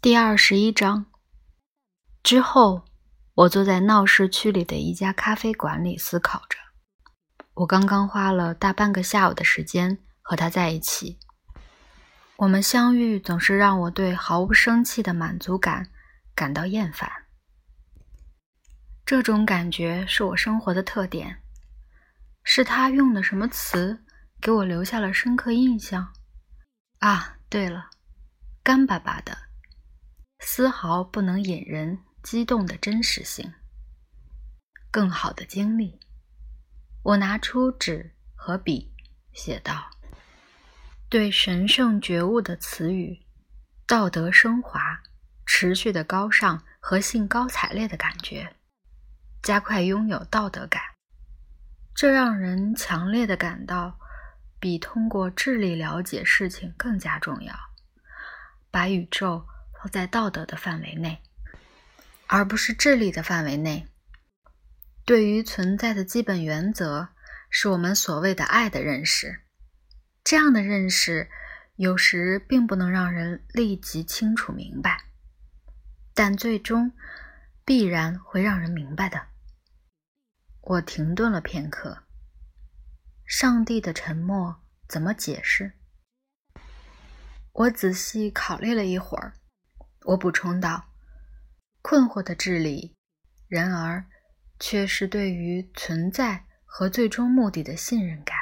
第二十一章之后，我坐在闹市区里的一家咖啡馆里思考着。我刚刚花了大半个下午的时间和他在一起。我们相遇总是让我对毫无生气的满足感感到厌烦。这种感觉是我生活的特点。是他用的什么词给我留下了深刻印象？啊，对了，干巴巴的。丝毫不能引人激动的真实性。更好的经历，我拿出纸和笔，写道：“对神圣觉悟的词语，道德升华、持续的高尚和兴高采烈的感觉，加快拥有道德感。这让人强烈的感到，比通过智力了解事情更加重要。把宇宙。”放在道德的范围内，而不是智力的范围内。对于存在的基本原则，是我们所谓的爱的认识。这样的认识有时并不能让人立即清楚明白，但最终必然会让人明白的。我停顿了片刻。上帝的沉默怎么解释？我仔细考虑了一会儿。我补充道：“困惑的智力，然而却是对于存在和最终目的的信任感。